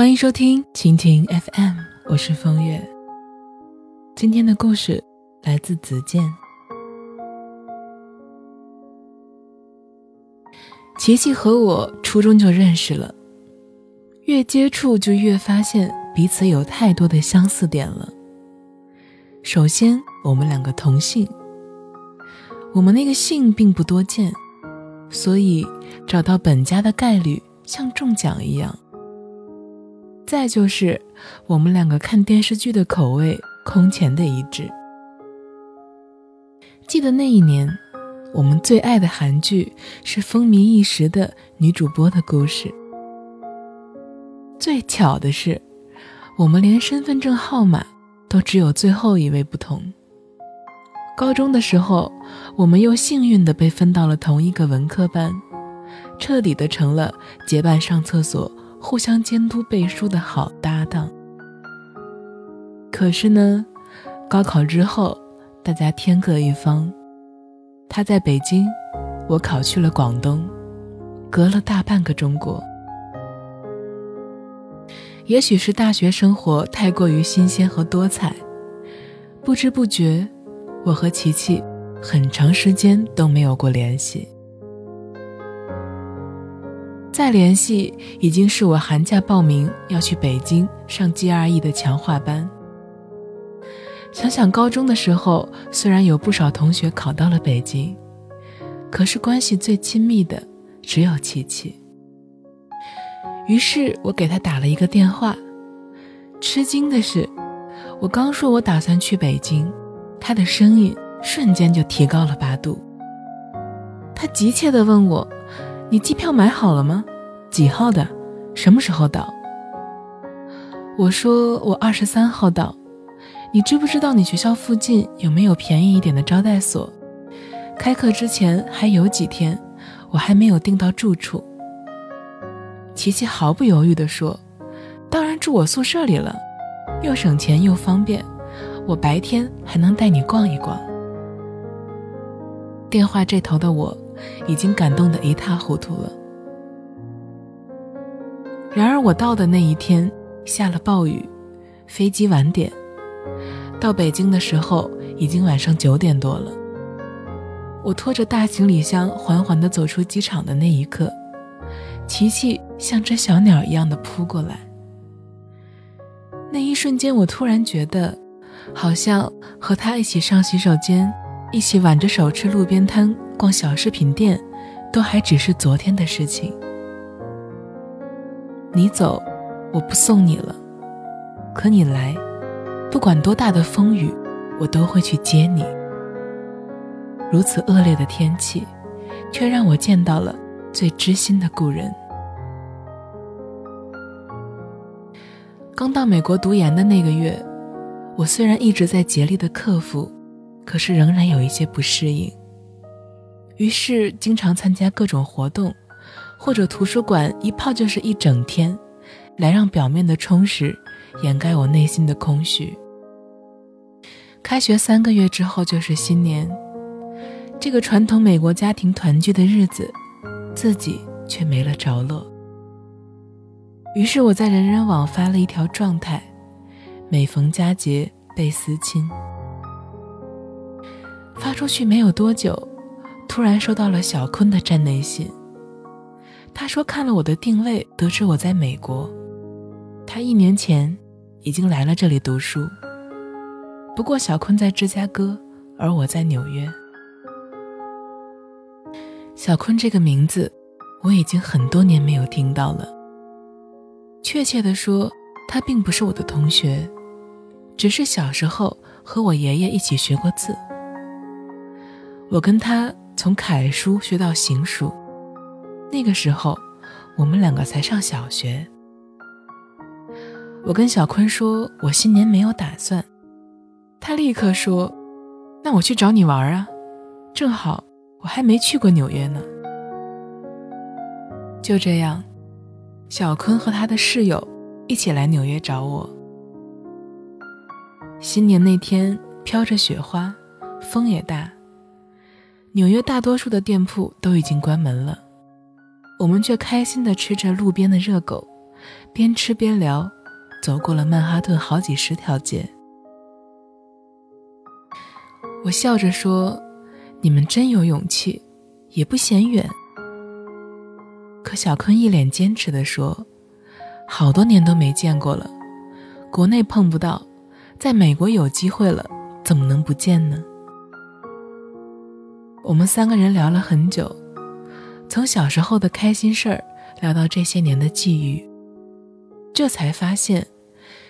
欢迎收听蜻蜓 FM，我是风月。今天的故事来自子健。琪琪和我初中就认识了，越接触就越发现彼此有太多的相似点了。首先，我们两个同姓，我们那个姓并不多见，所以找到本家的概率像中奖一样。再就是，我们两个看电视剧的口味空前的一致。记得那一年，我们最爱的韩剧是风靡一时的女主播的故事。最巧的是，我们连身份证号码都只有最后一位不同。高中的时候，我们又幸运的被分到了同一个文科班，彻底的成了结伴上厕所。互相监督背书的好搭档。可是呢，高考之后，大家天各一方，他在北京，我考去了广东，隔了大半个中国。也许是大学生活太过于新鲜和多彩，不知不觉，我和琪琪很长时间都没有过联系。再联系已经是我寒假报名要去北京上 GRE 的强化班。想想高中的时候，虽然有不少同学考到了北京，可是关系最亲密的只有琪琪。于是我给他打了一个电话。吃惊的是，我刚说我打算去北京，他的声音瞬间就提高了八度。他急切地问我。你机票买好了吗？几号的？什么时候到？我说我二十三号到。你知不知道你学校附近有没有便宜一点的招待所？开课之前还有几天，我还没有订到住处。琪琪毫不犹豫地说：“当然住我宿舍里了，又省钱又方便。我白天还能带你逛一逛。”电话这头的我。已经感动得一塌糊涂了。然而我到的那一天下了暴雨，飞机晚点，到北京的时候已经晚上九点多了。我拖着大行李箱缓缓地走出机场的那一刻，琪琪像只小鸟一样的扑过来。那一瞬间，我突然觉得，好像和他一起上洗手间，一起挽着手吃路边摊。逛小饰品店，都还只是昨天的事情。你走，我不送你了。可你来，不管多大的风雨，我都会去接你。如此恶劣的天气，却让我见到了最知心的故人。刚到美国读研的那个月，我虽然一直在竭力的克服，可是仍然有一些不适应。于是，经常参加各种活动，或者图书馆一泡就是一整天，来让表面的充实掩盖我内心的空虚。开学三个月之后就是新年，这个传统美国家庭团聚的日子，自己却没了着落。于是我在人人网发了一条状态：每逢佳节倍思亲。发出去没有多久。突然收到了小坤的站内信，他说看了我的定位，得知我在美国。他一年前已经来了这里读书，不过小坤在芝加哥，而我在纽约。小坤这个名字，我已经很多年没有听到了。确切的说，他并不是我的同学，只是小时候和我爷爷一起学过字。我跟他。从楷书学到行书，那个时候我们两个才上小学。我跟小坤说，我新年没有打算，他立刻说：“那我去找你玩啊，正好我还没去过纽约呢。”就这样，小坤和他的室友一起来纽约找我。新年那天飘着雪花，风也大。纽约大多数的店铺都已经关门了，我们却开心地吃着路边的热狗，边吃边聊，走过了曼哈顿好几十条街。我笑着说：“你们真有勇气，也不嫌远。”可小坤一脸坚持地说：“好多年都没见过了，国内碰不到，在美国有机会了，怎么能不见呢？”我们三个人聊了很久，从小时候的开心事儿聊到这些年的际遇，这才发现，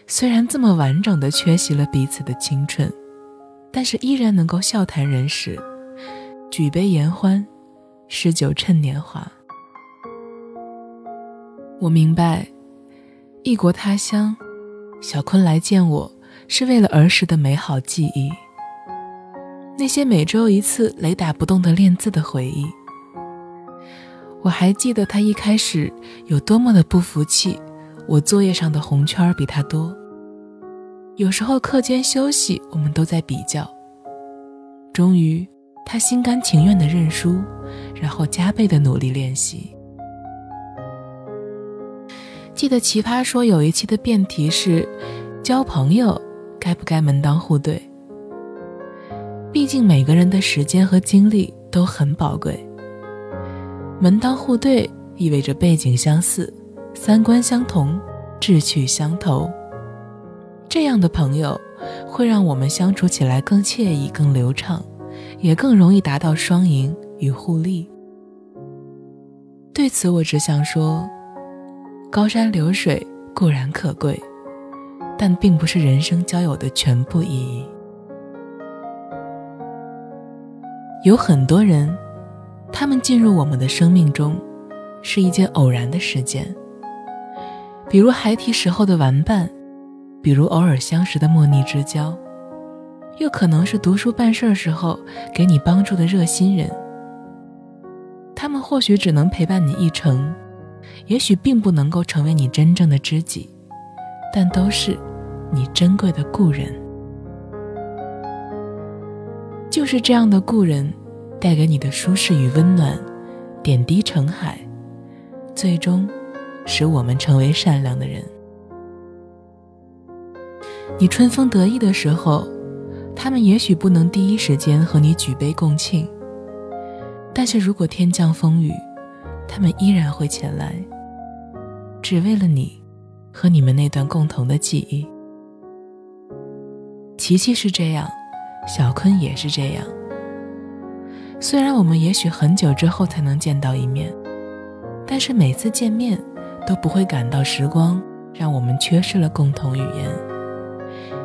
虽然这么完整的缺席了彼此的青春，但是依然能够笑谈人世，举杯言欢，诗酒趁年华。我明白，异国他乡，小坤来见我是为了儿时的美好记忆。那些每周一次雷打不动的练字的回忆，我还记得他一开始有多么的不服气，我作业上的红圈比他多。有时候课间休息，我们都在比较。终于，他心甘情愿的认输，然后加倍的努力练习。记得《奇葩说》有一期的辩题是：交朋友该不该门当户对？毕竟每个人的时间和精力都很宝贵。门当户对意味着背景相似、三观相同、志趣相投，这样的朋友会让我们相处起来更惬意、更流畅，也更容易达到双赢与互利。对此，我只想说。高山流水固然可贵，但并不是人生交友的全部意义。有很多人，他们进入我们的生命中，是一件偶然的事件。比如孩提时候的玩伴，比如偶尔相识的莫逆之交，又可能是读书办事时候给你帮助的热心人。他们或许只能陪伴你一程。也许并不能够成为你真正的知己，但都是你珍贵的故人。就是这样的故人，带给你的舒适与温暖，点滴成海，最终使我们成为善良的人。你春风得意的时候，他们也许不能第一时间和你举杯共庆，但是如果天降风雨，他们依然会前来，只为了你和你们那段共同的记忆。琪琪是这样，小坤也是这样。虽然我们也许很久之后才能见到一面，但是每次见面都不会感到时光让我们缺失了共同语言，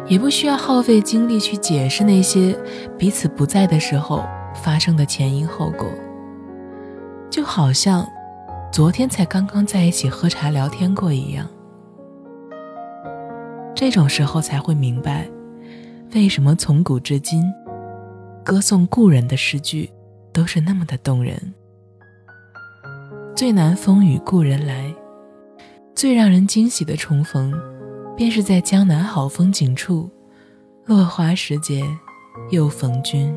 也不需要耗费精力去解释那些彼此不在的时候发生的前因后果，就好像。昨天才刚刚在一起喝茶聊天过一样，这种时候才会明白，为什么从古至今，歌颂故人的诗句都是那么的动人。最难风雨故人来，最让人惊喜的重逢，便是在江南好风景处，落花时节又逢君。